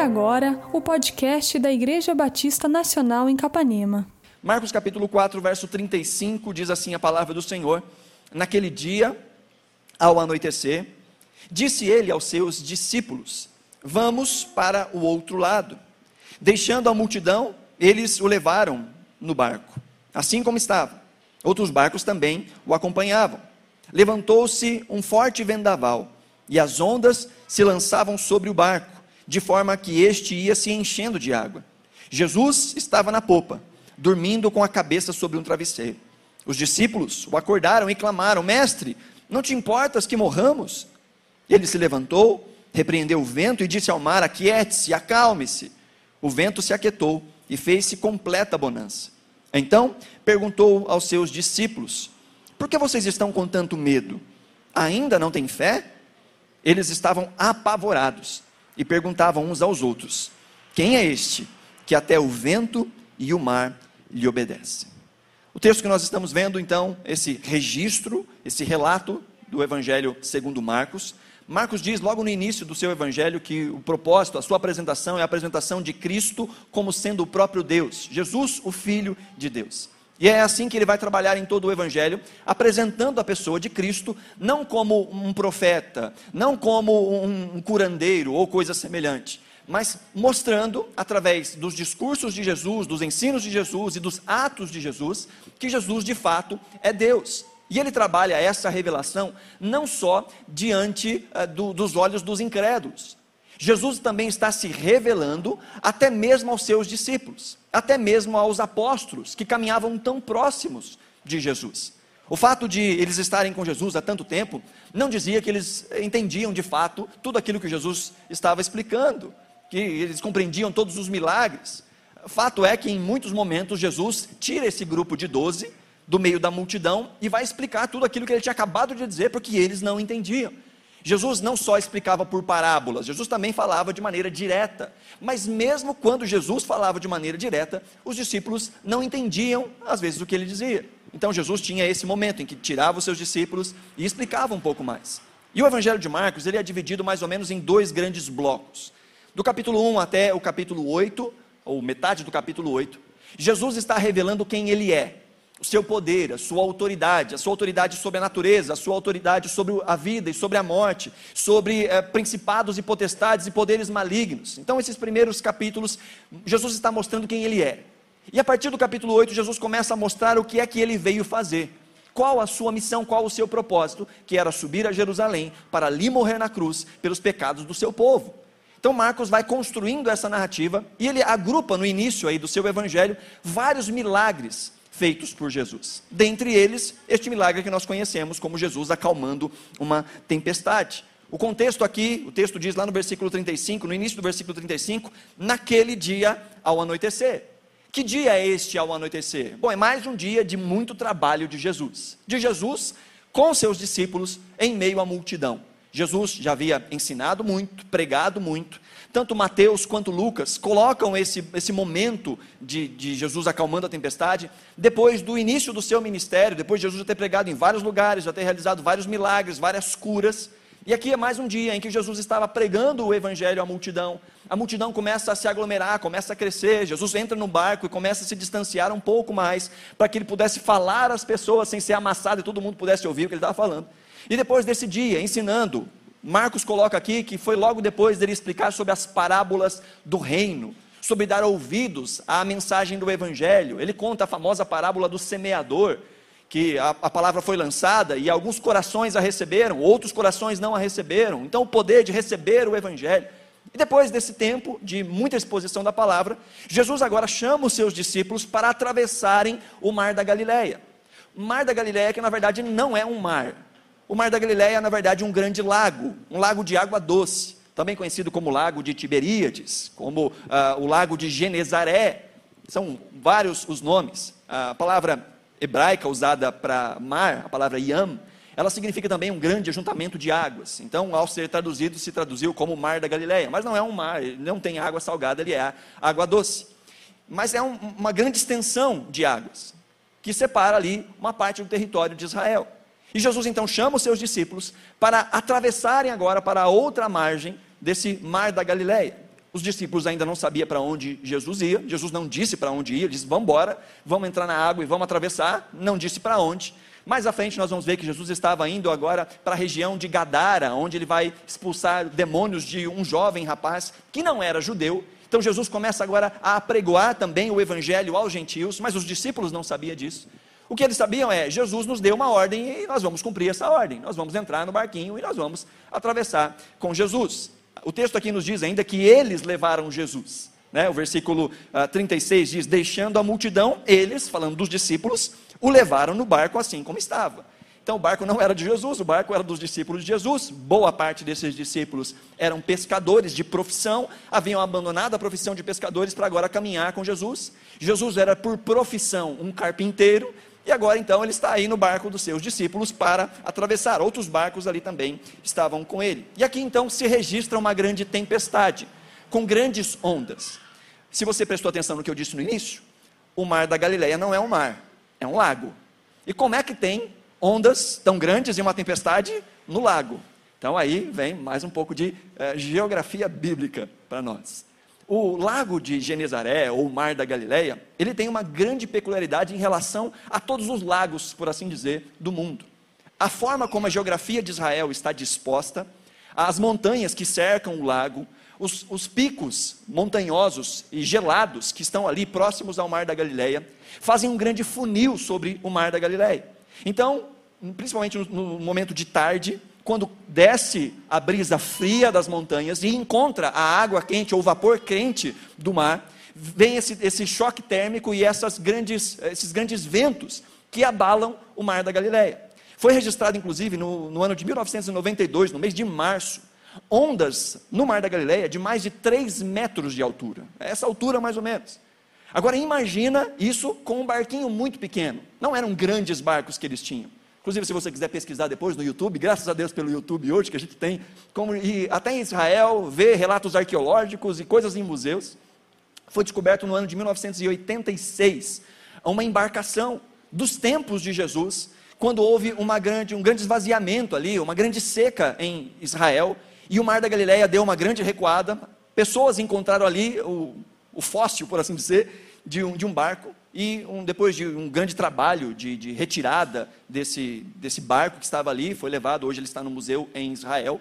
agora o podcast da Igreja Batista Nacional em Capanema. Marcos capítulo 4, verso 35 diz assim a palavra do Senhor: Naquele dia, ao anoitecer, disse ele aos seus discípulos: Vamos para o outro lado. Deixando a multidão, eles o levaram no barco, assim como estava. Outros barcos também o acompanhavam. Levantou-se um forte vendaval, e as ondas se lançavam sobre o barco de forma que este ia se enchendo de água. Jesus estava na popa, dormindo com a cabeça sobre um travesseiro. Os discípulos o acordaram e clamaram: Mestre, não te importas que morramos? Ele se levantou, repreendeu o vento e disse ao mar: Aquiete-se, acalme-se. O vento se aquietou e fez-se completa bonança. Então perguntou aos seus discípulos: Por que vocês estão com tanto medo? Ainda não têm fé? Eles estavam apavorados e perguntavam uns aos outros: Quem é este que até o vento e o mar lhe obedecem? O texto que nós estamos vendo, então, esse registro, esse relato do Evangelho segundo Marcos. Marcos diz logo no início do seu evangelho que o propósito, a sua apresentação é a apresentação de Cristo como sendo o próprio Deus, Jesus, o Filho de Deus. E é assim que ele vai trabalhar em todo o Evangelho, apresentando a pessoa de Cristo não como um profeta, não como um curandeiro ou coisa semelhante, mas mostrando, através dos discursos de Jesus, dos ensinos de Jesus e dos atos de Jesus, que Jesus de fato é Deus. E ele trabalha essa revelação não só diante uh, do, dos olhos dos incrédulos, Jesus também está se revelando até mesmo aos seus discípulos, até mesmo aos apóstolos que caminhavam tão próximos de Jesus. O fato de eles estarem com Jesus há tanto tempo não dizia que eles entendiam de fato tudo aquilo que Jesus estava explicando, que eles compreendiam todos os milagres. Fato é que em muitos momentos Jesus tira esse grupo de doze do meio da multidão e vai explicar tudo aquilo que ele tinha acabado de dizer, porque eles não entendiam. Jesus não só explicava por parábolas, Jesus também falava de maneira direta. Mas mesmo quando Jesus falava de maneira direta, os discípulos não entendiam às vezes o que ele dizia. Então Jesus tinha esse momento em que tirava os seus discípulos e explicava um pouco mais. E o Evangelho de Marcos, ele é dividido mais ou menos em dois grandes blocos. Do capítulo 1 até o capítulo 8, ou metade do capítulo 8, Jesus está revelando quem ele é, o seu poder, a sua autoridade, a sua autoridade sobre a natureza, a sua autoridade sobre a vida e sobre a morte, sobre é, principados e potestades e poderes malignos. Então, esses primeiros capítulos, Jesus está mostrando quem ele é. E a partir do capítulo 8, Jesus começa a mostrar o que é que ele veio fazer. Qual a sua missão, qual o seu propósito, que era subir a Jerusalém para ali morrer na cruz pelos pecados do seu povo. Então Marcos vai construindo essa narrativa e ele agrupa no início aí do seu evangelho vários milagres feitos por Jesus. Dentre eles, este milagre que nós conhecemos como Jesus acalmando uma tempestade. O contexto aqui, o texto diz lá no versículo 35, no início do versículo 35, naquele dia ao anoitecer. Que dia é este ao anoitecer? Bom, é mais um dia de muito trabalho de Jesus. De Jesus com seus discípulos em meio à multidão. Jesus já havia ensinado muito, pregado muito, tanto Mateus quanto Lucas colocam esse, esse momento de, de Jesus acalmando a tempestade, depois do início do seu ministério, depois de Jesus já ter pregado em vários lugares, já ter realizado vários milagres, várias curas. E aqui é mais um dia em que Jesus estava pregando o evangelho à multidão. A multidão começa a se aglomerar, começa a crescer. Jesus entra no barco e começa a se distanciar um pouco mais, para que ele pudesse falar às pessoas sem ser amassado e todo mundo pudesse ouvir o que ele estava falando. E depois desse dia, ensinando Marcos coloca aqui que foi logo depois dele explicar sobre as parábolas do reino, sobre dar ouvidos à mensagem do evangelho. Ele conta a famosa parábola do semeador, que a, a, palavra foi lançada e alguns corações a receberam, outros corações não a receberam. Então, o poder de receber o evangelho. E depois desse tempo de muita exposição da palavra, Jesus agora chama os seus discípulos para atravessarem o mar da Galileia. O mar da Galileia que na verdade não é um mar, o Mar da Galileia é, na verdade, um grande lago, um lago de água doce, também conhecido como Lago de Tiberíades, como uh, o Lago de Genezaré. São vários os nomes. A palavra hebraica usada para mar, a palavra yam, ela significa também um grande ajuntamento de águas. Então, ao ser traduzido, se traduziu como Mar da Galileia. Mas não é um mar, não tem água salgada, ele é água doce. Mas é um, uma grande extensão de águas, que separa ali uma parte do território de Israel. E Jesus então chama os seus discípulos para atravessarem agora para a outra margem desse mar da Galileia. Os discípulos ainda não sabiam para onde Jesus ia. Jesus não disse para onde ia, ele disse: Vamos embora, vamos entrar na água e vamos atravessar. Não disse para onde. Mais à frente nós vamos ver que Jesus estava indo agora para a região de Gadara, onde ele vai expulsar demônios de um jovem rapaz que não era judeu. Então Jesus começa agora a apregoar também o evangelho aos gentios, mas os discípulos não sabiam disso. O que eles sabiam é: Jesus nos deu uma ordem e nós vamos cumprir essa ordem. Nós vamos entrar no barquinho e nós vamos atravessar com Jesus. O texto aqui nos diz ainda que eles levaram Jesus. Né? O versículo uh, ah, 36 diz: Deixando a multidão, eles, falando dos discípulos, o levaram no barco assim como estava. Então o barco não era de Jesus, o barco era dos discípulos de Jesus. Boa parte desses discípulos eram pescadores de profissão, haviam abandonado a profissão de pescadores para agora caminhar com Jesus. Jesus era por profissão um carpinteiro, e agora então ele está aí no barco dos seus discípulos para atravessar. Outros barcos ali também estavam com ele. E aqui então se registra uma grande tempestade, com grandes ondas. Se você prestou atenção no que eu disse no início, o mar da Galileia não é um mar, é um lago. E como é que tem ondas tão grandes e uma tempestade no lago? Então aí vem mais um pouco de eh, geografia bíblica para nós. O lago de Genezaré, ou mar da Galileia, ele tem uma grande peculiaridade em relação a todos os lagos, por assim dizer, do mundo. A forma como a geografia de Israel está disposta, as montanhas que cercam o lago, os, os, picos montanhosos e gelados que estão ali próximos ao Mar da Galileia, fazem um grande funil sobre o Mar da Galileia. Então, principalmente no, no momento de tarde, quando desce a brisa fria das montanhas e encontra a água quente ou o vapor quente do mar, vem esse, esse choque térmico e grandes, esses grandes ventos que abalam o mar da Galileia. Foi registrado, inclusive, no, no ano de 1992, no mês de março, ondas no mar da Galileia de mais de 3 metros de altura. Essa altura, mais ou menos. Agora, imagina isso com um barquinho muito pequeno. Não eram grandes barcos que eles tinham. Inclusive, se você quiser pesquisar depois no YouTube, graças a Deus pelo YouTube hoje, que a gente tem, como, e até em Israel, ver relatos arqueológicos e coisas em museus, foi descoberto no ano de 1986 uma embarcação dos tempos de Jesus, quando houve uma grande, um grande esvaziamento ali, uma grande seca em Israel, e o Mar da Galileia deu uma grande recuada, pessoas encontraram ali o, o fóssil, por assim dizer, de um, de um barco, e um, depois de um grande trabalho de, de, retirada desse, desse barco que estava ali, foi levado, hoje ele está no museu em Israel,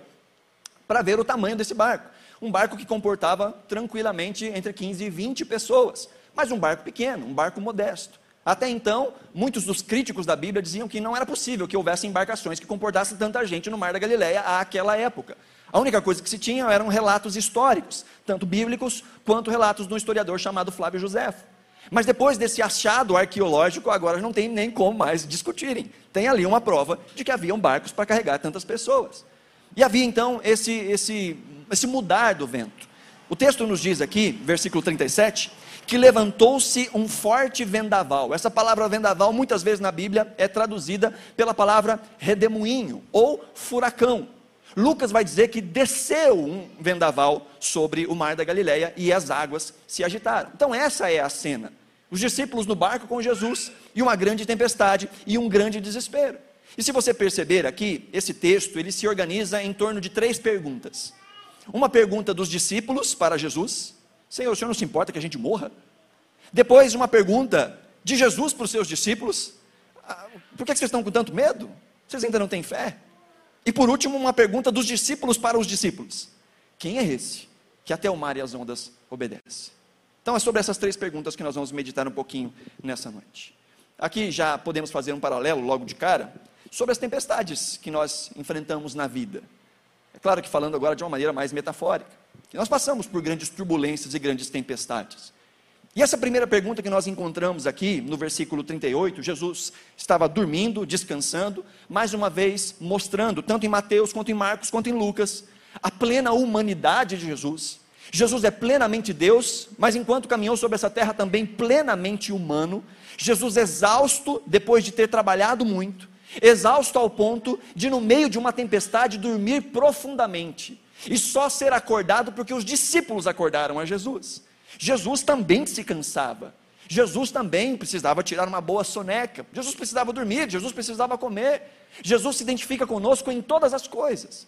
para ver o tamanho desse barco. Um barco que comportava tranquilamente entre 15 e 20 pessoas, mas um barco pequeno, um barco modesto. Até então, muitos dos críticos da Bíblia diziam que não era possível que houvesse embarcações que comportassem tanta gente no Mar da Galileia àquela época. A única coisa que se tinha eram relatos históricos, tanto bíblicos quanto relatos de um historiador chamado Flávio Josefo. Mas depois desse achado arqueológico, agora não tem nem como mais discutirem. Tem ali uma prova de que haviam barcos para carregar tantas pessoas. E havia então esse, esse, esse mudar do vento. O texto nos diz aqui, versículo 37, que levantou-se um forte vendaval. Essa palavra vendaval, muitas vezes na Bíblia, é traduzida pela palavra redemoinho ou furacão. Lucas vai dizer que desceu um vendaval sobre o mar da Galileia e as águas se agitaram. Então essa é a cena. Os discípulos no barco com Jesus e uma grande tempestade e um grande desespero. E se você perceber aqui, esse texto, ele se organiza em torno de três perguntas. Uma pergunta dos discípulos para Jesus: Senhor, o senhor não se importa que a gente morra? Depois, uma pergunta de Jesus para os seus discípulos: ah, Por que vocês estão com tanto medo? Vocês ainda não têm fé? E por último, uma pergunta dos discípulos para os discípulos: Quem é esse que até o mar e as ondas obedece? Então é sobre essas três perguntas que nós vamos meditar um pouquinho nessa noite. Aqui já podemos fazer um paralelo logo de cara sobre as tempestades que nós enfrentamos na vida. É claro que falando agora de uma maneira mais metafórica, que nós passamos por grandes turbulências e grandes tempestades. E essa primeira pergunta que nós encontramos aqui no versículo 38, Jesus estava dormindo, descansando, mais uma vez mostrando, tanto em Mateus quanto em Marcos quanto em Lucas, a plena humanidade de Jesus. Jesus é plenamente Deus, mas enquanto caminhou sobre essa terra também plenamente humano. Jesus exausto depois de ter trabalhado muito, exausto ao ponto de no meio de uma tempestade dormir profundamente e só ser acordado porque os discípulos acordaram a Jesus. Jesus também se cansava. Jesus também precisava tirar uma boa soneca. Jesus precisava dormir, Jesus precisava comer. Jesus se identifica conosco em todas as coisas.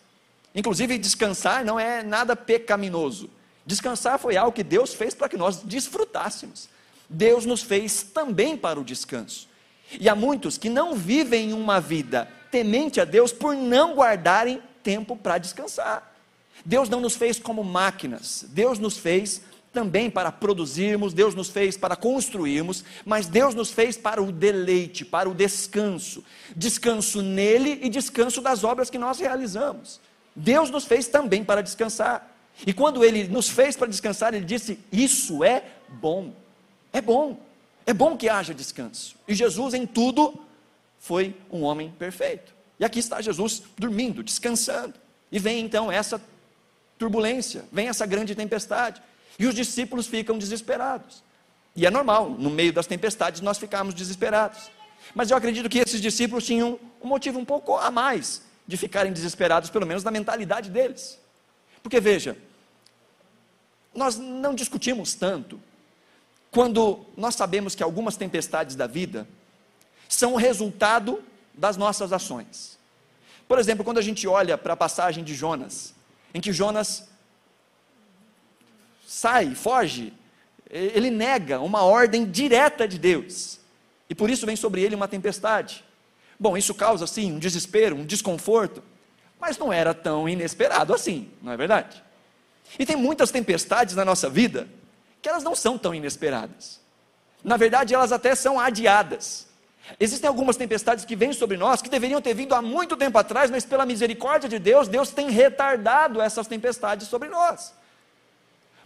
Inclusive, descansar não é nada pecaminoso. Descansar foi algo que Deus fez para que nós desfrutássemos. Deus nos fez também para o descanso. E há muitos que não vivem uma vida temente a Deus por não guardarem tempo para descansar. Deus não nos fez como máquinas, Deus nos fez também para produzirmos, Deus nos fez para construirmos, mas Deus nos fez para o deleite, para o descanso. Descanso nele e descanso das obras que nós realizamos. Deus nos fez também para descansar. E quando ele nos fez para descansar, ele disse: Isso é bom. É bom. É bom que haja descanso. E Jesus, em tudo, foi um homem perfeito. E aqui está Jesus dormindo, descansando. E vem então essa turbulência, vem essa grande tempestade. E os discípulos ficam desesperados. E é normal, no meio das tempestades, nós ficarmos desesperados. Mas eu acredito que esses discípulos tinham um motivo um pouco a mais de ficarem desesperados, pelo menos na mentalidade deles. Porque veja, nós não discutimos tanto quando nós sabemos que algumas tempestades da vida são o resultado das nossas ações. Por exemplo, quando a gente olha para a passagem de Jonas, em que Jonas sai, foge, ele nega uma ordem direta de Deus, e por isso vem sobre ele uma tempestade. Bom, isso causa sim um desespero, um desconforto, mas não era tão inesperado assim, não é verdade? E tem muitas tempestades na nossa vida que elas não são tão inesperadas. Na verdade, elas até são adiadas. Existem algumas tempestades que vêm sobre nós que deveriam ter vindo há muito tempo atrás, mas pela misericórdia de Deus, Deus tem retardado essas tempestades sobre nós.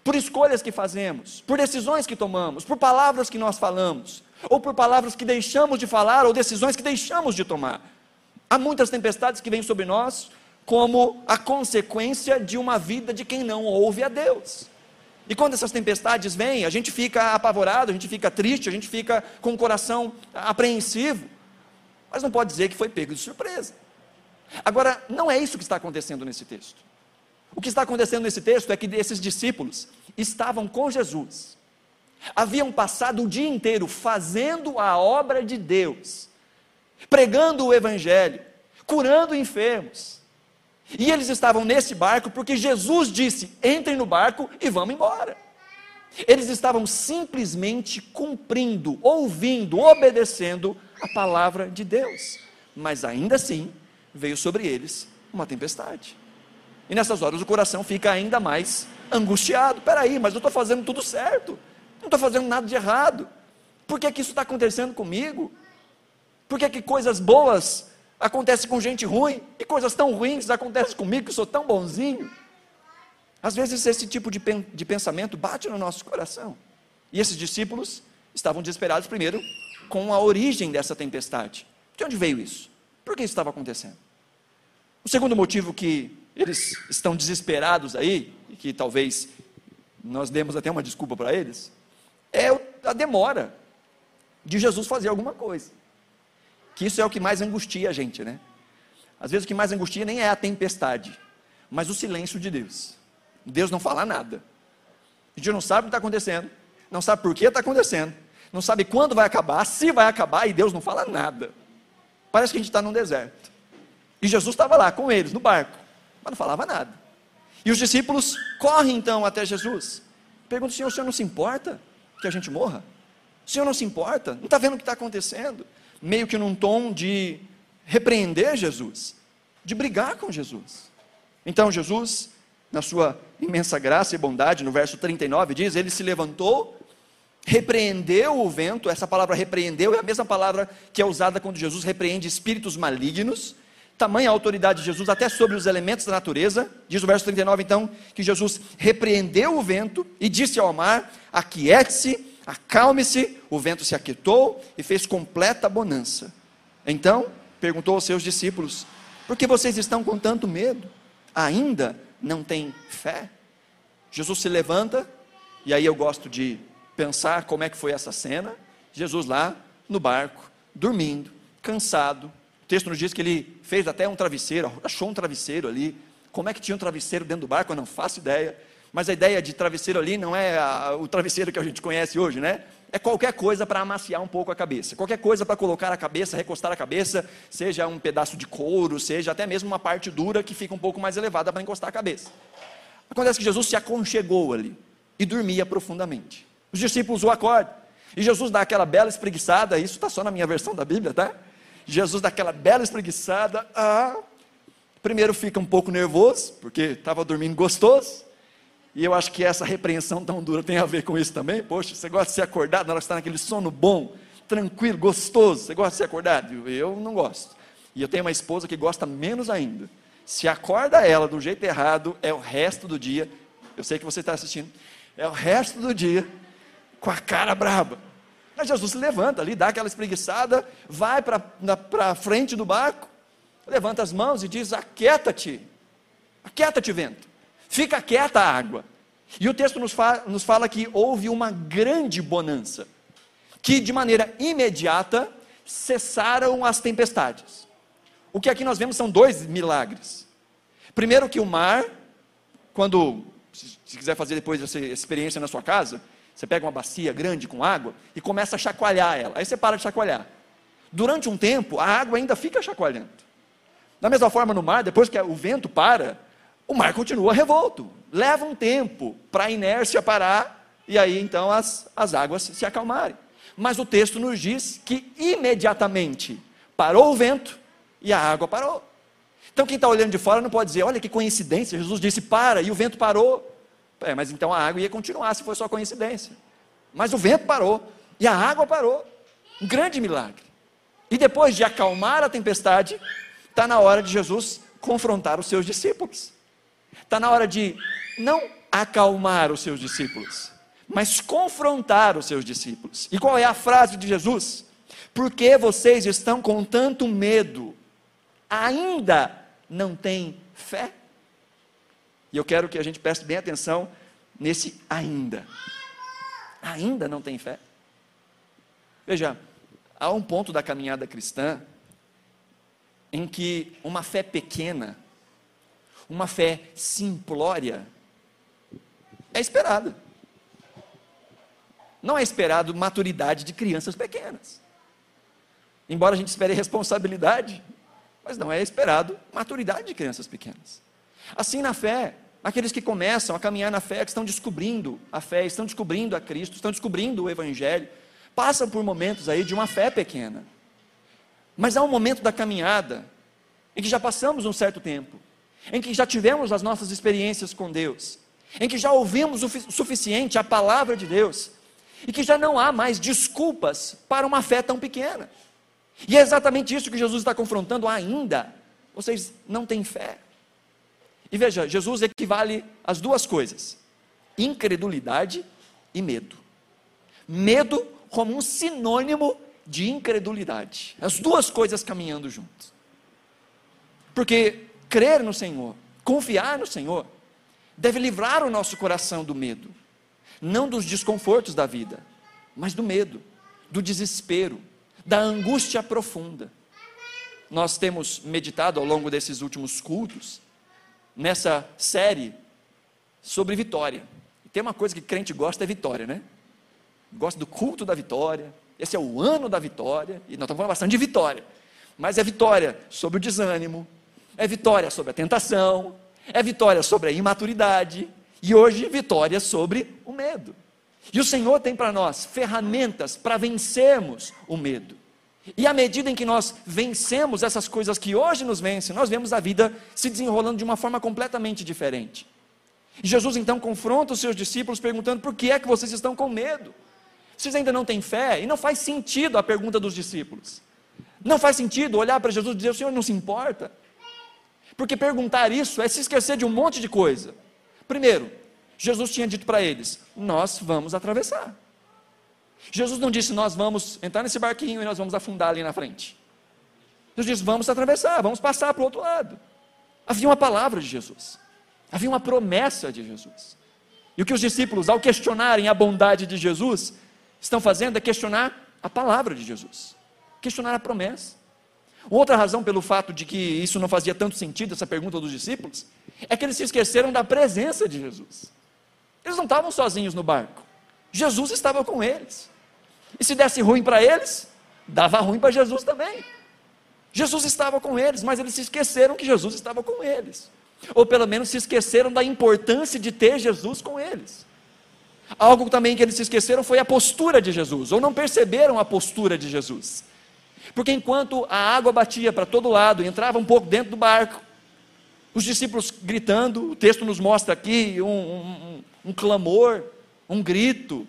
Por escolhas que fazemos, por decisões que tomamos, por palavras que nós falamos, ou por palavras que deixamos de falar, ou decisões que deixamos de tomar. Há muitas tempestades que vêm sobre nós como a consequência de uma vida de quem não ouve a Deus. E quando essas tempestades vêm, a gente fica apavorado, a gente fica triste, a gente fica com o coração apreensivo. Mas não pode dizer que foi pego de surpresa. Agora, não é isso que está acontecendo nesse texto. O que está acontecendo nesse texto é que esses discípulos estavam com Jesus, haviam passado o dia inteiro fazendo a obra de Deus, pregando o Evangelho, curando enfermos, e eles estavam nesse barco porque Jesus disse: entrem no barco e vamos embora. Eles estavam simplesmente cumprindo, ouvindo, obedecendo a palavra de Deus. Mas ainda assim, veio sobre eles uma tempestade. E nessas horas o coração fica ainda mais angustiado. Peraí, mas eu estou fazendo tudo certo. Não estou fazendo nada de errado. Por que, que isso está acontecendo comigo? Por que, que coisas boas acontece com gente ruim, e coisas tão ruins acontecem comigo que sou tão bonzinho. Às vezes esse tipo de, de pensamento bate no nosso coração. E esses discípulos estavam desesperados primeiro com a origem dessa tempestade. De onde veio isso? Por que isso estava acontecendo? O segundo motivo que eles estão desesperados aí, e que talvez nós demos até uma desculpa para eles, é a demora de Jesus fazer alguma coisa. Que isso é o que mais angustia a gente, né? Às vezes o que mais angustia nem é a tempestade, mas o silêncio de Deus. Deus não fala nada. A gente não sabe o que está acontecendo, não sabe por que está acontecendo, não sabe quando vai acabar, se vai acabar, e Deus não fala nada. Parece que a gente está num deserto. E Jesus estava lá com eles, no barco, mas não falava nada. E os discípulos correm então até Jesus. Perguntam: Senhor, o senhor não se importa que a gente morra? O senhor não se importa? Não está vendo o que está acontecendo? Meio que num tom de repreender Jesus, de brigar com Jesus. Então Jesus, na sua imensa graça e bondade, no verso 39 diz: Ele se levantou, repreendeu o vento. Essa palavra repreendeu é a mesma palavra que é usada quando Jesus repreende espíritos malignos. Tamanha autoridade de Jesus até sobre os elementos da natureza. Diz o verso 39 então que Jesus repreendeu o vento e disse ao mar: Aquiete-se Acalme-se, o vento se aquietou e fez completa bonança. Então, perguntou aos seus discípulos: Por que vocês estão com tanto medo? Ainda não têm fé? Jesus se levanta, e aí eu gosto de pensar como é que foi essa cena. Jesus lá no barco, dormindo, cansado. O texto nos diz que ele fez até um travesseiro, achou um travesseiro ali. Como é que tinha um travesseiro dentro do barco? Eu não faço ideia. Mas a ideia de travesseiro ali não é a, o travesseiro que a gente conhece hoje, né? É qualquer coisa para amaciar um pouco a cabeça, qualquer coisa para colocar a cabeça, recostar a cabeça, seja um pedaço de couro, seja até mesmo uma parte dura que fica um pouco mais elevada para encostar a cabeça. Acontece que Jesus se aconchegou ali e dormia profundamente. Os discípulos o acordam. E Jesus dá aquela bela espreguiçada, isso está só na minha versão da Bíblia, tá? Jesus dá aquela bela espreguiçada. Ah, primeiro fica um pouco nervoso, porque estava dormindo gostoso. E eu acho que essa repreensão tão dura tem a ver com isso também. Poxa, você gosta de ser acordado na hora que está naquele sono bom, tranquilo, gostoso. Você gosta de ser acordado? Eu não gosto. E eu tenho uma esposa que gosta menos ainda. Se acorda ela do jeito errado, é o resto do dia. Eu sei que você está assistindo. É o resto do dia com a cara braba. Mas Jesus se levanta ali, dá aquela espreguiçada, vai para a frente do barco, levanta as mãos e diz: Aquieta-te, aquieta-te, vento. Fica quieta a água. E o texto nos fala, nos fala que houve uma grande bonança, que de maneira imediata cessaram as tempestades. O que aqui nós vemos são dois milagres. Primeiro, que o mar, quando, se quiser fazer depois essa experiência na sua casa, você pega uma bacia grande com água e começa a chacoalhar ela. Aí você para de chacoalhar. Durante um tempo, a água ainda fica chacoalhando. Da mesma forma, no mar, depois que o vento para, o mar continua revolto. Leva um tempo para a inércia parar e aí então as, as águas se acalmarem. Mas o texto nos diz que imediatamente parou o vento e a água parou. Então quem está olhando de fora não pode dizer, olha que coincidência, Jesus disse para e o vento parou. É, mas então a água ia continuar se fosse só coincidência. Mas o vento parou e a água parou. Um grande milagre. E depois de acalmar a tempestade, está na hora de Jesus confrontar os seus discípulos. Está na hora de não acalmar os seus discípulos, mas confrontar os seus discípulos. E qual é a frase de Jesus? Porque vocês estão com tanto medo, ainda não têm fé? E eu quero que a gente preste bem atenção nesse ainda. Ainda não tem fé? Veja, há um ponto da caminhada cristã em que uma fé pequena uma fé simplória, é esperada. Não é esperado maturidade de crianças pequenas. Embora a gente espere responsabilidade, mas não é esperado maturidade de crianças pequenas. Assim na fé, aqueles que começam a caminhar na fé, que estão descobrindo a fé, estão descobrindo a Cristo, estão descobrindo o Evangelho, passam por momentos aí de uma fé pequena. Mas há um momento da caminhada em que já passamos um certo tempo, em que já tivemos as nossas experiências com Deus, em que já ouvimos o suficiente a palavra de Deus, e que já não há mais desculpas para uma fé tão pequena. E é exatamente isso que Jesus está confrontando ainda. Vocês não têm fé. E veja, Jesus equivale às duas coisas: incredulidade e medo. Medo como um sinônimo de incredulidade. As duas coisas caminhando juntos. Porque crer no Senhor, confiar no Senhor, deve livrar o nosso coração do medo, não dos desconfortos da vida, mas do medo, do desespero, da angústia profunda. Nós temos meditado ao longo desses últimos cultos, nessa série sobre vitória. E tem uma coisa que crente gosta é vitória, né? Gosta do culto da vitória. Esse é o ano da vitória, e nós estamos falando bastante de vitória. Mas é vitória sobre o desânimo, é vitória sobre a tentação, é vitória sobre a imaturidade, e hoje vitória sobre o medo. E o Senhor tem para nós ferramentas para vencermos o medo. E à medida em que nós vencemos essas coisas que hoje nos vencem, nós vemos a vida se desenrolando de uma forma completamente diferente. Jesus então confronta os seus discípulos perguntando: por que é que vocês estão com medo? Vocês ainda não têm fé? E não faz sentido a pergunta dos discípulos. Não faz sentido olhar para Jesus e dizer: o Senhor não se importa. Porque perguntar isso é se esquecer de um monte de coisa. Primeiro, Jesus tinha dito para eles: Nós vamos atravessar. Jesus não disse: Nós vamos entrar nesse barquinho e nós vamos afundar ali na frente. Jesus disse: Vamos atravessar, vamos passar para o outro lado. Havia uma palavra de Jesus, havia uma promessa de Jesus. E o que os discípulos, ao questionarem a bondade de Jesus, estão fazendo é questionar a palavra de Jesus, questionar a promessa. Outra razão pelo fato de que isso não fazia tanto sentido, essa pergunta dos discípulos, é que eles se esqueceram da presença de Jesus. Eles não estavam sozinhos no barco. Jesus estava com eles. E se desse ruim para eles, dava ruim para Jesus também. Jesus estava com eles, mas eles se esqueceram que Jesus estava com eles. ou pelo menos se esqueceram da importância de ter Jesus com eles. Algo também que eles se esqueceram foi a postura de Jesus, ou não perceberam a postura de Jesus. Porque enquanto a água batia para todo lado, entrava um pouco dentro do barco, os discípulos gritando, o texto nos mostra aqui um, um, um clamor, um grito,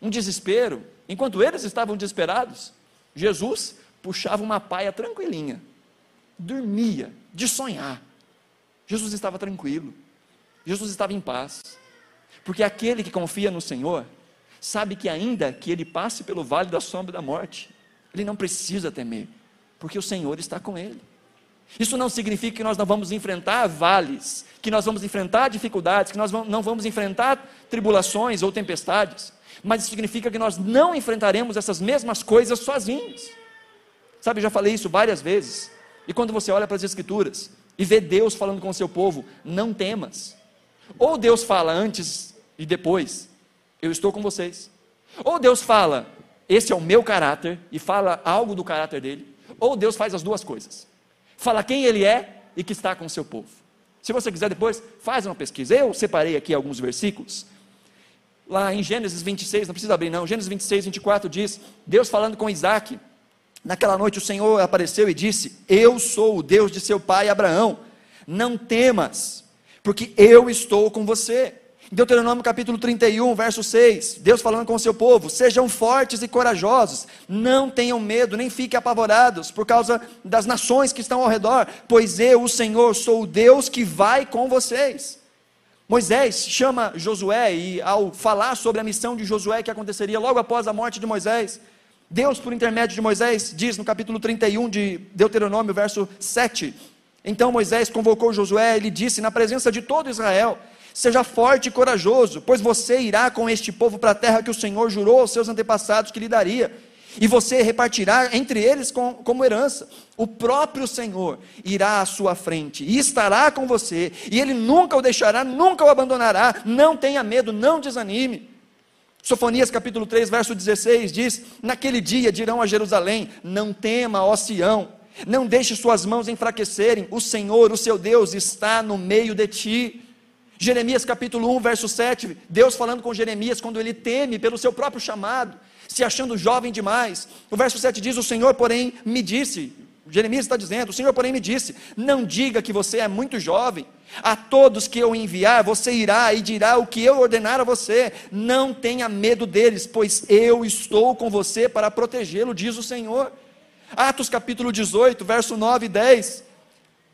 um desespero. Enquanto eles estavam desesperados, Jesus puxava uma paia tranquilinha, dormia de sonhar. Jesus estava tranquilo, Jesus estava em paz, porque aquele que confia no Senhor sabe que, ainda que ele passe pelo vale da sombra da morte, ele não precisa temer, porque o Senhor está com ele. Isso não significa que nós não vamos enfrentar vales, que nós vamos enfrentar dificuldades, que nós não vamos enfrentar tribulações ou tempestades, mas isso significa que nós não enfrentaremos essas mesmas coisas sozinhos. Sabe, eu já falei isso várias vezes. E quando você olha para as Escrituras e vê Deus falando com o seu povo, não temas. Ou Deus fala antes e depois, eu estou com vocês. Ou Deus fala, esse é o meu caráter, e fala algo do caráter dele. Ou Deus faz as duas coisas fala quem ele é e que está com o seu povo. Se você quiser depois, faz uma pesquisa. Eu separei aqui alguns versículos. Lá em Gênesis 26, não precisa abrir não, Gênesis 26, 24 diz, Deus falando com Isaac, naquela noite o Senhor apareceu e disse, eu sou o Deus de seu pai Abraão, não temas, porque eu estou com você. Deuteronômio capítulo 31, verso 6, Deus falando com o seu povo: sejam fortes e corajosos, não tenham medo, nem fiquem apavorados por causa das nações que estão ao redor, pois eu, o Senhor, sou o Deus que vai com vocês. Moisés chama Josué e, ao falar sobre a missão de Josué que aconteceria logo após a morte de Moisés, Deus, por intermédio de Moisés, diz no capítulo 31 de Deuteronômio, verso 7. Então Moisés convocou Josué e lhe disse, na presença de todo Israel: Seja forte e corajoso, pois você irá com este povo para a terra que o Senhor jurou aos seus antepassados que lhe daria. E você repartirá entre eles com, como herança. O próprio Senhor irá à sua frente e estará com você, e ele nunca o deixará, nunca o abandonará. Não tenha medo, não desanime. Sofonias capítulo 3, verso 16 diz: Naquele dia dirão a Jerusalém: Não tema, ó Sião, não deixe suas mãos enfraquecerem, o Senhor, o seu Deus, está no meio de ti. Jeremias capítulo 1, verso 7, Deus falando com Jeremias quando ele teme pelo seu próprio chamado, se achando jovem demais. O verso 7 diz: O Senhor, porém, me disse, Jeremias está dizendo: O Senhor, porém, me disse: Não diga que você é muito jovem. A todos que eu enviar, você irá e dirá o que eu ordenar a você. Não tenha medo deles, pois eu estou com você para protegê-lo, diz o Senhor. Atos capítulo 18, verso 9 e 10.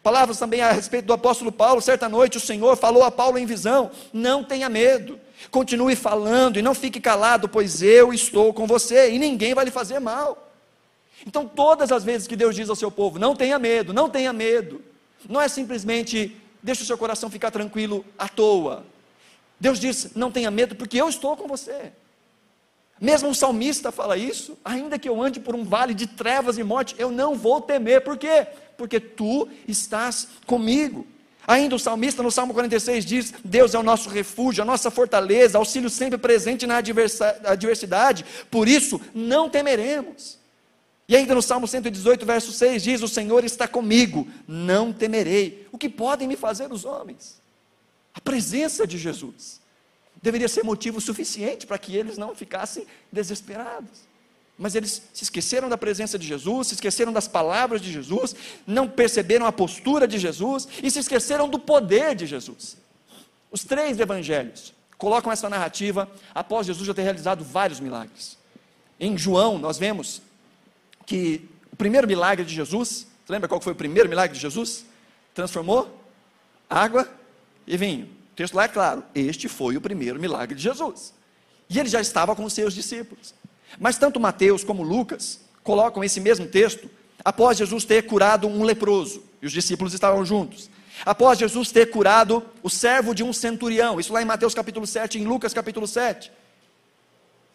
Palavras também a respeito do apóstolo Paulo. Certa noite o Senhor falou a Paulo em visão: Não tenha medo, continue falando e não fique calado, pois eu estou com você e ninguém vai lhe fazer mal. Então, todas as vezes que Deus diz ao seu povo: Não tenha medo, não tenha medo, não é simplesmente deixe o seu coração ficar tranquilo à toa. Deus diz: Não tenha medo, porque eu estou com você. Mesmo um salmista fala isso, ainda que eu ande por um vale de trevas e morte, eu não vou temer, por quê? Porque tu estás comigo. Ainda o salmista no Salmo 46 diz: Deus é o nosso refúgio, a nossa fortaleza, auxílio sempre presente na adversidade, por isso não temeremos. E ainda no Salmo 118, verso 6 diz: O Senhor está comigo, não temerei. O que podem me fazer os homens? A presença de Jesus deveria ser motivo suficiente para que eles não ficassem desesperados. Mas eles se esqueceram da presença de Jesus, se esqueceram das palavras de Jesus, não perceberam a postura de Jesus e se esqueceram do poder de Jesus. Os três evangelhos colocam essa narrativa após Jesus já ter realizado vários milagres. Em João, nós vemos que o primeiro milagre de Jesus, lembra qual foi o primeiro milagre de Jesus? Transformou água e vinho. O texto lá é claro: este foi o primeiro milagre de Jesus. E ele já estava com os seus discípulos. Mas tanto Mateus como Lucas colocam esse mesmo texto após Jesus ter curado um leproso, e os discípulos estavam juntos. Após Jesus ter curado o servo de um centurião, isso lá em Mateus capítulo 7, em Lucas capítulo 7.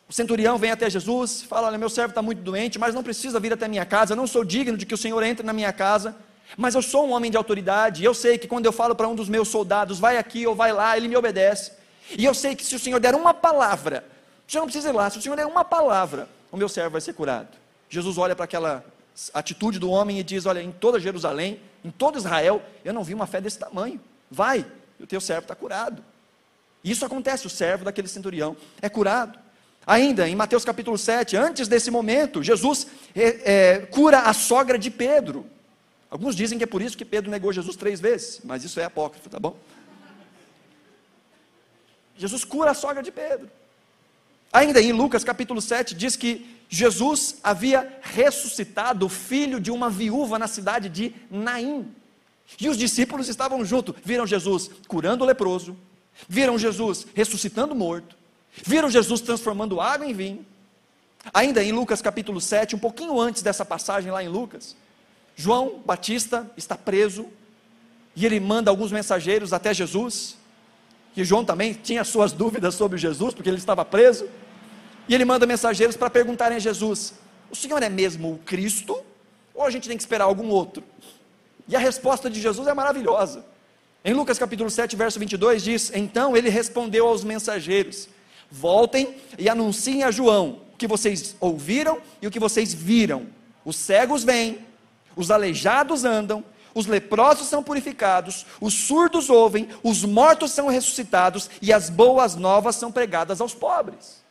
O centurião vem até Jesus, fala: Olha, meu servo está muito doente, mas não precisa vir até minha casa, eu não sou digno de que o Senhor entre na minha casa. Mas eu sou um homem de autoridade, e eu sei que quando eu falo para um dos meus soldados, vai aqui ou vai lá, ele me obedece. E eu sei que se o Senhor der uma palavra, o Senhor não precisa ir lá, se o Senhor der uma palavra, o meu servo vai ser curado. Jesus olha para aquela atitude do homem e diz: Olha, em toda Jerusalém, em todo Israel, eu não vi uma fé desse tamanho. vai, o teu servo está curado. Isso acontece, o servo daquele centurião é curado. Ainda em Mateus capítulo 7, antes desse momento, Jesus é, é, cura a sogra de Pedro. Alguns dizem que é por isso que Pedro negou Jesus três vezes, mas isso é apócrifo, tá bom? Jesus cura a sogra de Pedro. Ainda em Lucas capítulo 7, diz que Jesus havia ressuscitado o filho de uma viúva na cidade de Naim. E os discípulos estavam juntos, viram Jesus curando o leproso, viram Jesus ressuscitando o morto, viram Jesus transformando água em vinho. Ainda em Lucas capítulo 7, um pouquinho antes dessa passagem lá em Lucas, João Batista está preso e ele manda alguns mensageiros até Jesus. E João também tinha suas dúvidas sobre Jesus, porque ele estava preso. E ele manda mensageiros para perguntarem a Jesus: O senhor é mesmo o Cristo? Ou a gente tem que esperar algum outro? E a resposta de Jesus é maravilhosa. Em Lucas capítulo 7, verso 22 diz: Então ele respondeu aos mensageiros: Voltem e anunciem a João o que vocês ouviram e o que vocês viram. Os cegos vêm, os aleijados andam, os leprosos são purificados, os surdos ouvem, os mortos são ressuscitados e as boas novas são pregadas aos pobres.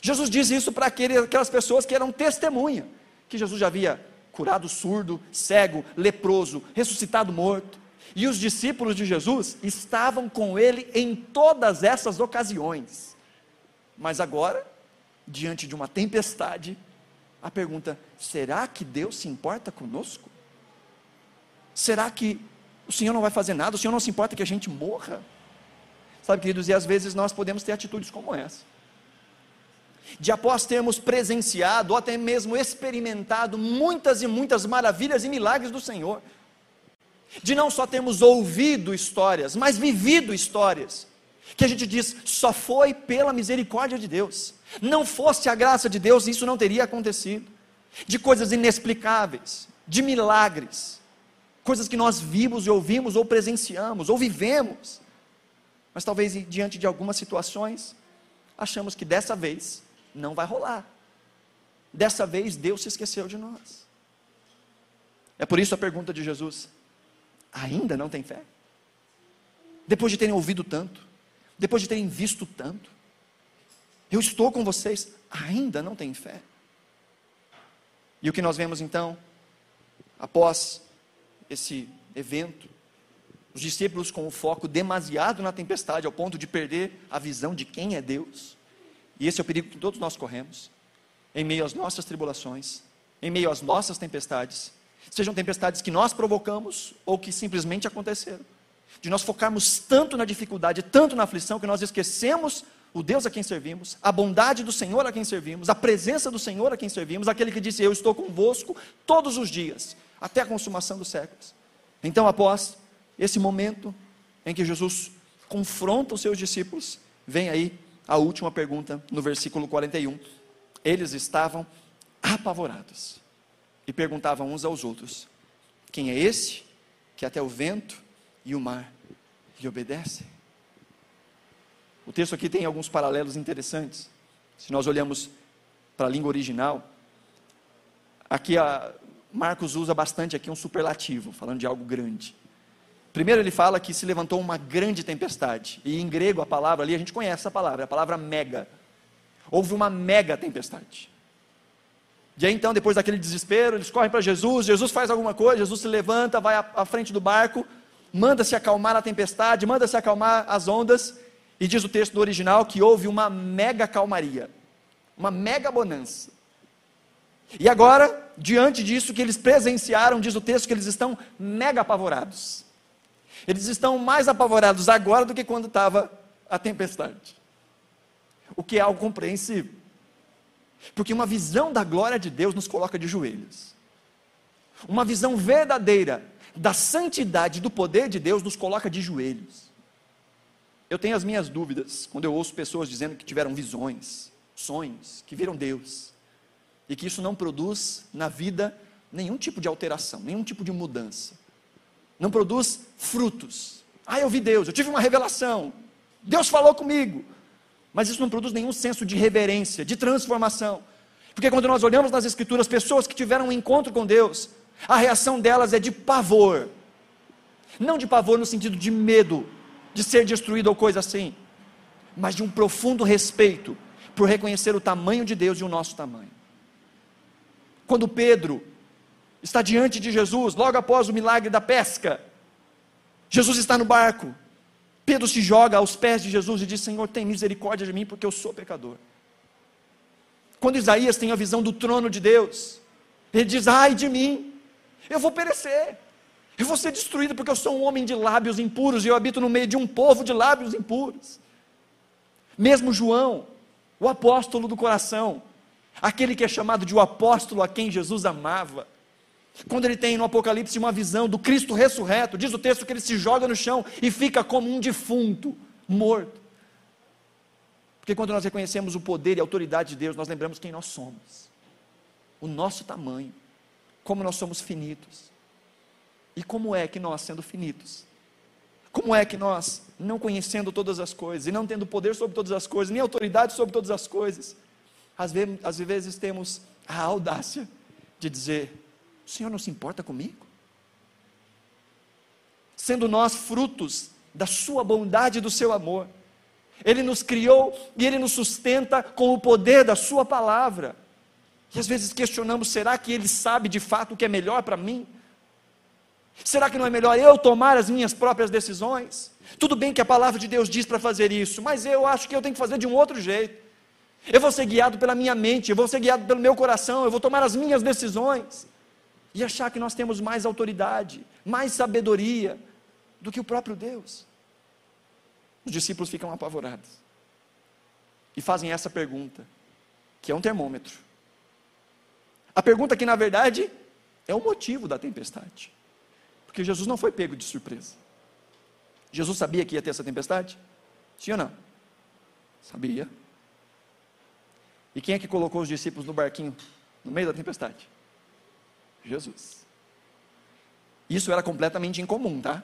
Jesus diz isso para aquelas pessoas que eram testemunha, que Jesus já havia curado surdo, cego, leproso, ressuscitado morto. E os discípulos de Jesus estavam com ele em todas essas ocasiões. Mas agora, diante de uma tempestade, a pergunta: será que Deus se importa conosco? Será que o Senhor não vai fazer nada? O Senhor não se importa que a gente morra? Sabe, queridos, e às vezes nós podemos ter atitudes como essa de após termos presenciado, ou até mesmo experimentado muitas e muitas maravilhas e milagres do Senhor, de não só termos ouvido histórias, mas vivido histórias, que a gente diz, só foi pela misericórdia de Deus, não fosse a graça de Deus, isso não teria acontecido, de coisas inexplicáveis, de milagres, coisas que nós vimos e ouvimos, ou presenciamos, ou vivemos, mas talvez diante de algumas situações, achamos que dessa vez não vai rolar. Dessa vez Deus se esqueceu de nós. É por isso a pergunta de Jesus: ainda não tem fé? Depois de terem ouvido tanto, depois de terem visto tanto, eu estou com vocês, ainda não tem fé? E o que nós vemos então, após esse evento, os discípulos com o foco demasiado na tempestade, ao ponto de perder a visão de quem é Deus, e esse é o perigo que todos nós corremos, em meio às nossas tribulações, em meio às nossas tempestades, sejam tempestades que nós provocamos ou que simplesmente aconteceram. De nós focarmos tanto na dificuldade, tanto na aflição, que nós esquecemos o Deus a quem servimos, a bondade do Senhor a quem servimos, a presença do Senhor a quem servimos, aquele que disse: Eu estou convosco todos os dias, até a consumação dos séculos. Então, após esse momento em que Jesus confronta os seus discípulos, vem aí a última pergunta no versículo 41. Eles estavam apavorados e perguntavam uns aos outros: Quem é esse que até o vento e o mar lhe obedecem? O texto aqui tem alguns paralelos interessantes. Se nós olhamos para a língua original, aqui a Marcos usa bastante aqui um superlativo, falando de algo grande. Primeiro ele fala que se levantou uma grande tempestade. E em grego a palavra ali, a gente conhece essa palavra, a palavra mega. Houve uma mega tempestade. E aí então, depois daquele desespero, eles correm para Jesus, Jesus faz alguma coisa, Jesus se levanta, vai à frente do barco, manda se acalmar a tempestade, manda se acalmar as ondas, e diz o texto do original que houve uma mega calmaria, uma mega bonança. E agora, diante disso que eles presenciaram, diz o texto que eles estão mega apavorados. Eles estão mais apavorados agora do que quando estava a tempestade. O que é algo compreensível. Porque uma visão da glória de Deus nos coloca de joelhos. Uma visão verdadeira da santidade, do poder de Deus nos coloca de joelhos. Eu tenho as minhas dúvidas quando eu ouço pessoas dizendo que tiveram visões, sonhos, que viram Deus, e que isso não produz na vida nenhum tipo de alteração, nenhum tipo de mudança não produz frutos. Ah, eu vi Deus, eu tive uma revelação, Deus falou comigo, mas isso não produz nenhum senso de reverência, de transformação. Porque quando nós olhamos nas Escrituras, pessoas que tiveram um encontro com Deus, a reação delas é de pavor. Não de pavor no sentido de medo de ser destruído ou coisa assim, mas de um profundo respeito por reconhecer o tamanho de Deus e o nosso tamanho. Quando Pedro está diante de Jesus, logo após o milagre da pesca, Jesus está no barco. Pedro se joga aos pés de Jesus e diz: Senhor, tem misericórdia de mim, porque eu sou pecador. Quando Isaías tem a visão do trono de Deus, ele diz: Ai de mim, eu vou perecer, eu vou ser destruído, porque eu sou um homem de lábios impuros e eu habito no meio de um povo de lábios impuros. Mesmo João, o apóstolo do coração, aquele que é chamado de o apóstolo a quem Jesus amava, quando ele tem no Apocalipse uma visão do Cristo ressurreto, diz o texto que ele se joga no chão e fica como um defunto, morto. Porque quando nós reconhecemos o poder e a autoridade de Deus, nós lembramos quem nós somos, o nosso tamanho, como nós somos finitos. E como é que nós, sendo finitos, como é que nós, não conhecendo todas as coisas, e não tendo poder sobre todas as coisas, nem autoridade sobre todas as coisas, às vezes, às vezes temos a audácia de dizer: o Senhor não se importa comigo? Sendo nós frutos da Sua bondade e do Seu amor, Ele nos criou e Ele nos sustenta com o poder da Sua palavra. E às vezes questionamos: será que Ele sabe de fato o que é melhor para mim? Será que não é melhor eu tomar as minhas próprias decisões? Tudo bem que a palavra de Deus diz para fazer isso, mas eu acho que eu tenho que fazer de um outro jeito. Eu vou ser guiado pela minha mente, eu vou ser guiado pelo meu coração, eu vou tomar as minhas decisões e achar que nós temos mais autoridade, mais sabedoria do que o próprio Deus. Os discípulos ficam apavorados e fazem essa pergunta, que é um termômetro. A pergunta que, na verdade, é o motivo da tempestade. Porque Jesus não foi pego de surpresa. Jesus sabia que ia ter essa tempestade? Sim ou não? Sabia. E quem é que colocou os discípulos no barquinho no meio da tempestade? Jesus. Isso era completamente incomum, tá?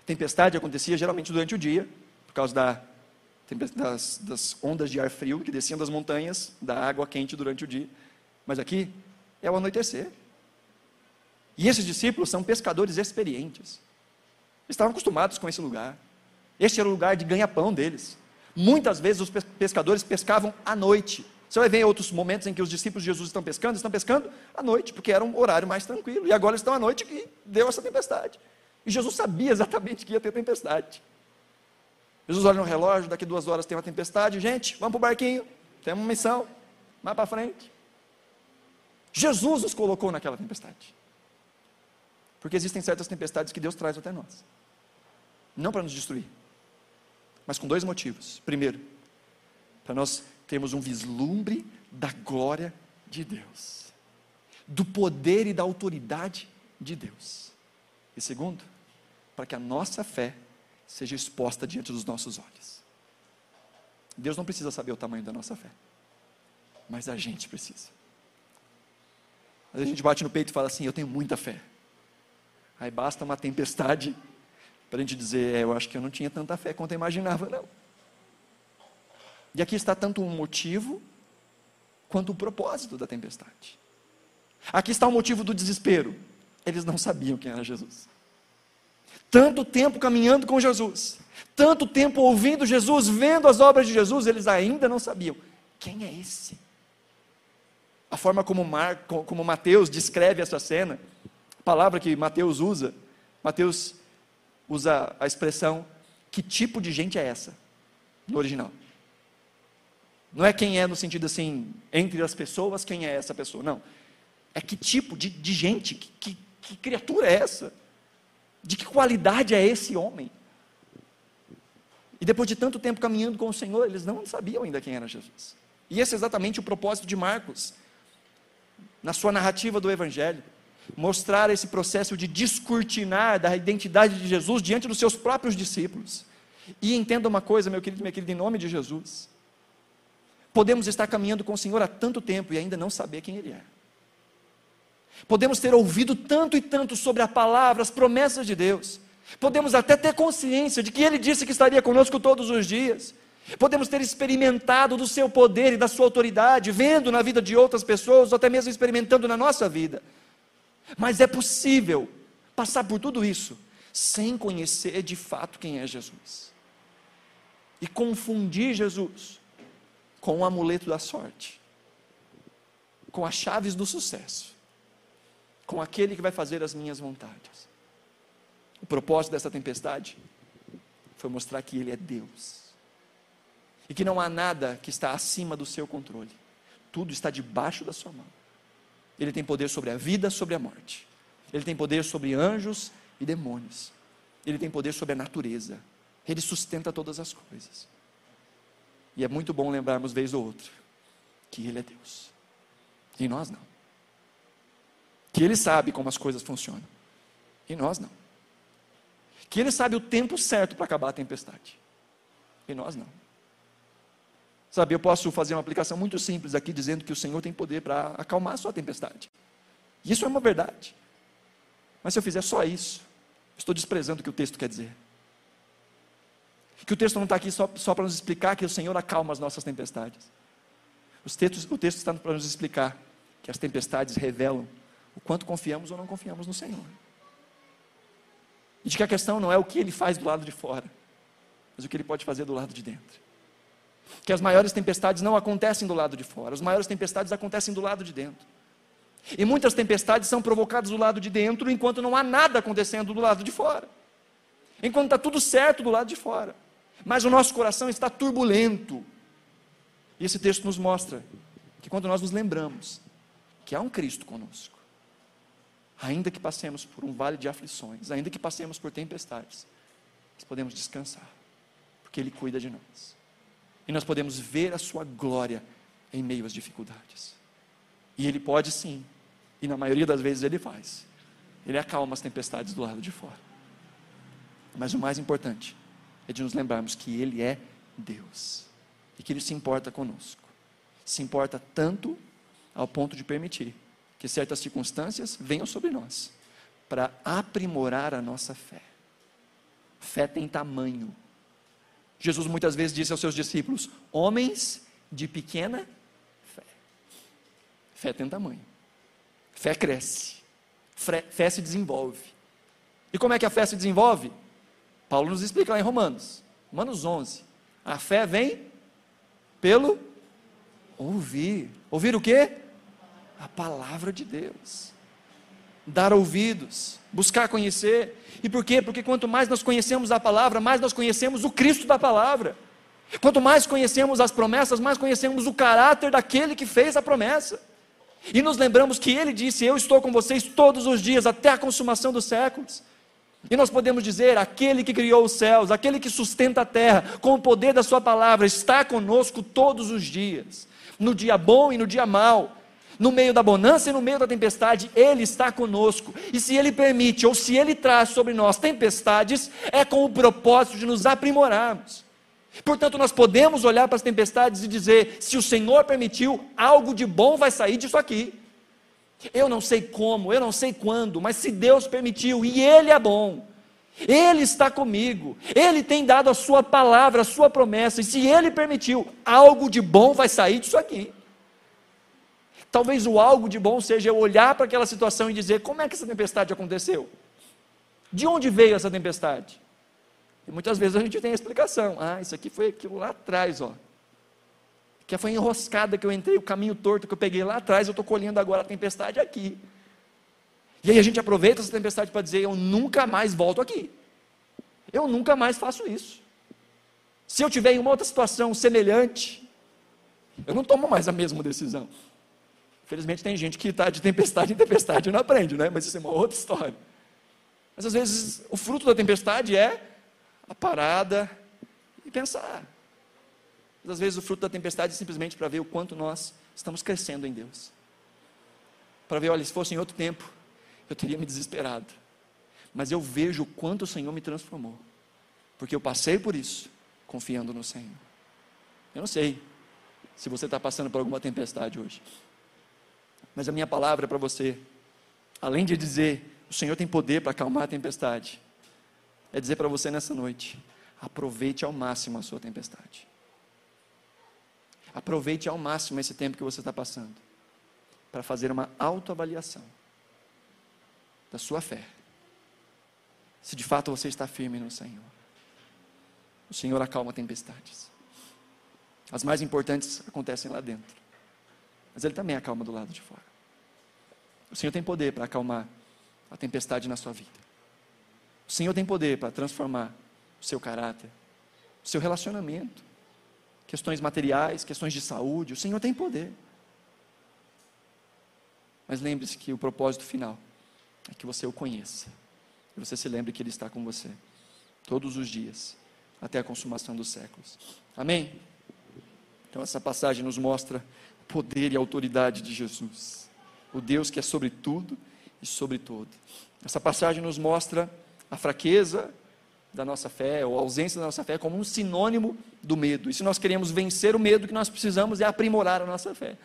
A tempestade acontecia geralmente durante o dia, por causa da, das, das ondas de ar frio que desciam das montanhas, da água quente durante o dia. Mas aqui é o anoitecer. E esses discípulos são pescadores experientes. Eles estavam acostumados com esse lugar. Este era o lugar de ganha-pão deles. Muitas vezes os pescadores pescavam à noite. Você vai ver outros momentos em que os discípulos de Jesus estão pescando, estão pescando à noite, porque era um horário mais tranquilo. E agora estão à noite que deu essa tempestade. E Jesus sabia exatamente que ia ter tempestade. Jesus olha no relógio, daqui duas horas tem uma tempestade. Gente, vamos para o barquinho, temos uma missão, mais para frente. Jesus nos colocou naquela tempestade. Porque existem certas tempestades que Deus traz até nós. Não para nos destruir, mas com dois motivos. Primeiro, para nós temos um vislumbre da glória de Deus, do poder e da autoridade de Deus. E segundo, para que a nossa fé seja exposta diante dos nossos olhos. Deus não precisa saber o tamanho da nossa fé, mas a gente precisa. Vezes a gente bate no peito e fala assim: Eu tenho muita fé. Aí basta uma tempestade para a gente dizer: é, Eu acho que eu não tinha tanta fé quanto eu imaginava, não. E aqui está tanto um motivo quanto o propósito da tempestade. Aqui está o motivo do desespero. Eles não sabiam quem era Jesus. Tanto tempo caminhando com Jesus, tanto tempo ouvindo Jesus, vendo as obras de Jesus, eles ainda não sabiam quem é esse. A forma como, Mar, como Mateus descreve essa cena, palavra que Mateus usa, Mateus usa a expressão: que tipo de gente é essa? No original. Não é quem é no sentido assim, entre as pessoas, quem é essa pessoa. Não. É que tipo de, de gente, que, que, que criatura é essa? De que qualidade é esse homem? E depois de tanto tempo caminhando com o Senhor, eles não sabiam ainda quem era Jesus. E esse é exatamente o propósito de Marcos, na sua narrativa do Evangelho. Mostrar esse processo de descortinar da identidade de Jesus diante dos seus próprios discípulos. E entenda uma coisa, meu querido, minha querida, em nome de Jesus. Podemos estar caminhando com o Senhor há tanto tempo e ainda não saber quem Ele é. Podemos ter ouvido tanto e tanto sobre a palavra, as promessas de Deus. Podemos até ter consciência de que Ele disse que estaria conosco todos os dias. Podemos ter experimentado do seu poder e da sua autoridade, vendo na vida de outras pessoas, ou até mesmo experimentando na nossa vida. Mas é possível passar por tudo isso sem conhecer de fato quem é Jesus. E confundir Jesus com o amuleto da sorte, com as chaves do sucesso, com aquele que vai fazer as minhas vontades. O propósito dessa tempestade foi mostrar que Ele é Deus e que não há nada que está acima do seu controle, tudo está debaixo da sua mão. Ele tem poder sobre a vida, sobre a morte, ele tem poder sobre anjos e demônios, ele tem poder sobre a natureza, ele sustenta todas as coisas. E é muito bom lembrarmos vez ou outra que Ele é Deus e nós não. Que Ele sabe como as coisas funcionam e nós não. Que Ele sabe o tempo certo para acabar a tempestade e nós não. Sabe, eu posso fazer uma aplicação muito simples aqui, dizendo que o Senhor tem poder para acalmar a sua tempestade. Isso é uma verdade. Mas se eu fizer só isso, estou desprezando o que o texto quer dizer. Que o texto não está aqui só, só para nos explicar que o Senhor acalma as nossas tempestades. Os textos, o texto está para nos explicar que as tempestades revelam o quanto confiamos ou não confiamos no Senhor. E de que a questão não é o que ele faz do lado de fora, mas o que ele pode fazer do lado de dentro. Que as maiores tempestades não acontecem do lado de fora, as maiores tempestades acontecem do lado de dentro. E muitas tempestades são provocadas do lado de dentro, enquanto não há nada acontecendo do lado de fora. Enquanto está tudo certo do lado de fora. Mas o nosso coração está turbulento. E esse texto nos mostra que quando nós nos lembramos que há um Cristo conosco, ainda que passemos por um vale de aflições, ainda que passemos por tempestades, nós podemos descansar, porque Ele cuida de nós. E nós podemos ver a Sua glória em meio às dificuldades. E Ele pode sim, e na maioria das vezes Ele faz. Ele acalma as tempestades do lado de fora. Mas o mais importante é de nos lembrarmos que Ele é Deus e que Ele se importa conosco. Se importa tanto ao ponto de permitir que certas circunstâncias venham sobre nós para aprimorar a nossa fé. Fé tem tamanho. Jesus muitas vezes disse aos seus discípulos: homens de pequena fé. Fé tem tamanho. Fé cresce. Fé, se desenvolve. E como é que a fé se desenvolve? Paulo nos explica lá em Romanos, Romanos 11. A fé vem pelo ouvir. Ouvir o quê? A palavra de Deus. Dar ouvidos, buscar conhecer. E por quê? Porque quanto mais nós conhecemos a palavra, mais nós conhecemos o Cristo da palavra. Quanto mais conhecemos as promessas, mais conhecemos o caráter daquele que fez a promessa. E nos lembramos que ele disse: Eu estou com vocês todos os dias, até a consumação dos séculos. E nós podemos dizer: aquele que criou os céus, aquele que sustenta a terra, com o poder da Sua palavra, está conosco todos os dias, no dia bom e no dia mau, no meio da bonança e no meio da tempestade, Ele está conosco. E se Ele permite, ou se Ele traz sobre nós tempestades, é com o propósito de nos aprimorarmos. Portanto, nós podemos olhar para as tempestades e dizer: se o Senhor permitiu, algo de bom vai sair disso aqui. Eu não sei como, eu não sei quando, mas se Deus permitiu, e Ele é bom, Ele está comigo, Ele tem dado a Sua palavra, a Sua promessa, e se Ele permitiu, algo de bom vai sair disso aqui. Talvez o algo de bom seja eu olhar para aquela situação e dizer: como é que essa tempestade aconteceu? De onde veio essa tempestade? E muitas vezes a gente tem a explicação: ah, isso aqui foi aquilo lá atrás, ó que foi enroscada que eu entrei, o caminho torto que eu peguei lá atrás, eu estou colhendo agora a tempestade aqui. E aí a gente aproveita essa tempestade para dizer: eu nunca mais volto aqui. Eu nunca mais faço isso. Se eu tiver em uma outra situação semelhante, eu não tomo mais a mesma decisão. Infelizmente tem gente que está de tempestade em tempestade e não aprende, né? Mas isso é uma outra história. Mas às vezes o fruto da tempestade é a parada e pensar. Às vezes o fruto da tempestade é simplesmente para ver o quanto nós estamos crescendo em Deus. Para ver, olha, se fosse em outro tempo, eu teria me desesperado. Mas eu vejo o quanto o Senhor me transformou. Porque eu passei por isso, confiando no Senhor. Eu não sei se você está passando por alguma tempestade hoje. Mas a minha palavra é para você, além de dizer, o Senhor tem poder para acalmar a tempestade, é dizer para você nessa noite: aproveite ao máximo a sua tempestade. Aproveite ao máximo esse tempo que você está passando para fazer uma autoavaliação da sua fé se de fato você está firme no Senhor. O Senhor acalma tempestades. As mais importantes acontecem lá dentro. Mas Ele também acalma do lado de fora. O Senhor tem poder para acalmar a tempestade na sua vida. O Senhor tem poder para transformar o seu caráter, o seu relacionamento, questões materiais, questões de saúde. O Senhor tem poder. Mas lembre-se que o propósito final é que você o conheça. E você se lembre que Ele está com você todos os dias, até a consumação dos séculos. Amém? Então, essa passagem nos mostra poder e autoridade de Jesus, o Deus que é sobre tudo e sobre todo. Essa passagem nos mostra a fraqueza da nossa fé, ou a ausência da nossa fé, como um sinônimo do medo. E se nós queremos vencer o medo, o que nós precisamos é aprimorar a nossa fé.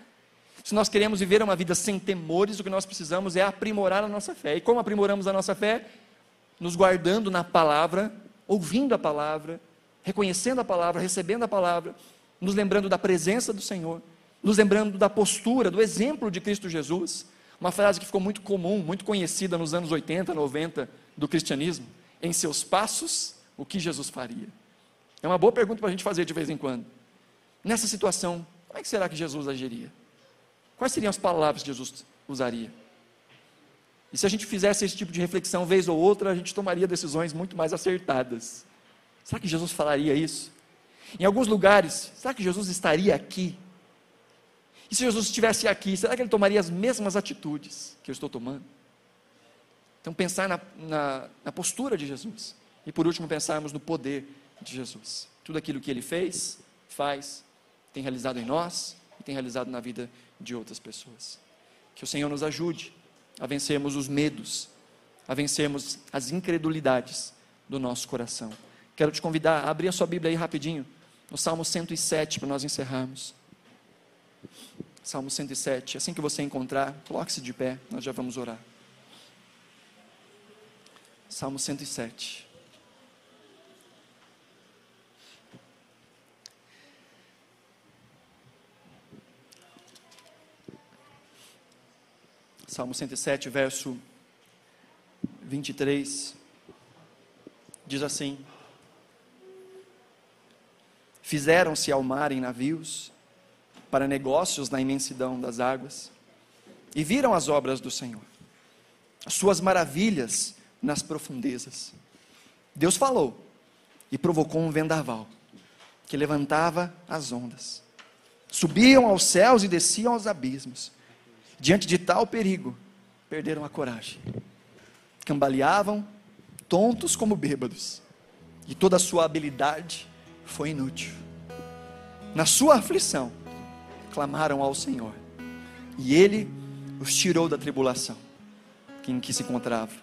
Se nós queremos viver uma vida sem temores, o que nós precisamos é aprimorar a nossa fé. E como aprimoramos a nossa fé? Nos guardando na palavra, ouvindo a palavra, reconhecendo a palavra, recebendo a palavra, nos lembrando da presença do Senhor, nos lembrando da postura, do exemplo de Cristo Jesus. Uma frase que ficou muito comum, muito conhecida nos anos 80, 90 do cristianismo. Em seus passos, o que Jesus faria? É uma boa pergunta para a gente fazer de vez em quando. Nessa situação, como é que será que Jesus agiria? Quais seriam as palavras que Jesus usaria? E se a gente fizesse esse tipo de reflexão vez ou outra, a gente tomaria decisões muito mais acertadas. Será que Jesus falaria isso? Em alguns lugares, será que Jesus estaria aqui? E se Jesus estivesse aqui, será que ele tomaria as mesmas atitudes que eu estou tomando? Então, pensar na, na, na postura de Jesus. E por último, pensarmos no poder de Jesus. Tudo aquilo que ele fez, faz, tem realizado em nós e tem realizado na vida de outras pessoas. Que o Senhor nos ajude a vencermos os medos, a vencermos as incredulidades do nosso coração. Quero te convidar a abrir a sua Bíblia aí rapidinho, no Salmo 107, para nós encerrarmos. Salmo 107. Assim que você encontrar, coloque-se de pé, nós já vamos orar. Salmo 107. Salmo 107, verso 23, diz assim: Fizeram-se ao mar em navios, para negócios na imensidão das águas, e viram as obras do Senhor, as suas maravilhas nas profundezas. Deus falou e provocou um vendaval que levantava as ondas, subiam aos céus e desciam aos abismos Diante de tal perigo, perderam a coragem. Cambaleavam, tontos como bêbados, e toda a sua habilidade foi inútil. Na sua aflição, clamaram ao Senhor, e Ele os tirou da tribulação em que se encontravam.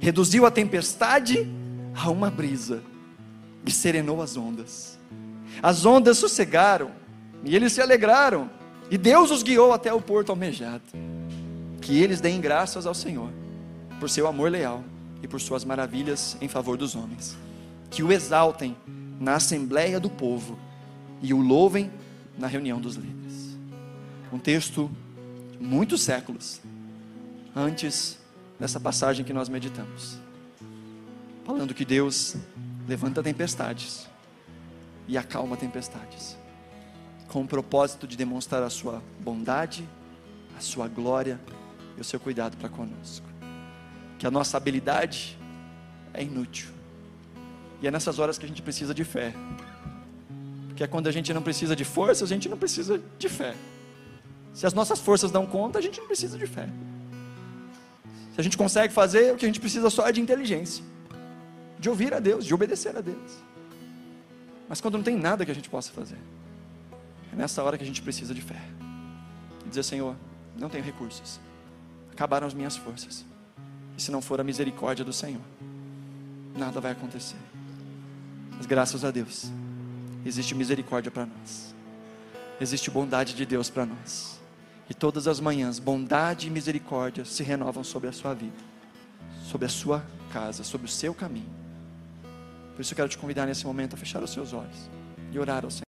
Reduziu a tempestade a uma brisa e serenou as ondas. As ondas sossegaram e eles se alegraram. E Deus os guiou até o porto almejado. Que eles deem graças ao Senhor por seu amor leal e por suas maravilhas em favor dos homens. Que o exaltem na assembleia do povo e o louvem na reunião dos líderes. Um texto muitos séculos antes dessa passagem que nós meditamos. Falando que Deus levanta tempestades e acalma tempestades com o propósito de demonstrar a sua bondade, a sua glória e o seu cuidado para conosco. Que a nossa habilidade é inútil. E é nessas horas que a gente precisa de fé. Porque é quando a gente não precisa de força, a gente não precisa de fé. Se as nossas forças dão conta, a gente não precisa de fé. Se a gente consegue fazer, o que a gente precisa só é de inteligência, de ouvir a Deus, de obedecer a Deus. Mas quando não tem nada que a gente possa fazer, é nessa hora que a gente precisa de fé. E dizer, Senhor, não tenho recursos. Acabaram as minhas forças. E se não for a misericórdia do Senhor, nada vai acontecer. Mas graças a Deus, existe misericórdia para nós. Existe bondade de Deus para nós. E todas as manhãs, bondade e misericórdia se renovam sobre a sua vida, sobre a sua casa, sobre o seu caminho. Por isso eu quero te convidar nesse momento a fechar os seus olhos e orar ao Senhor.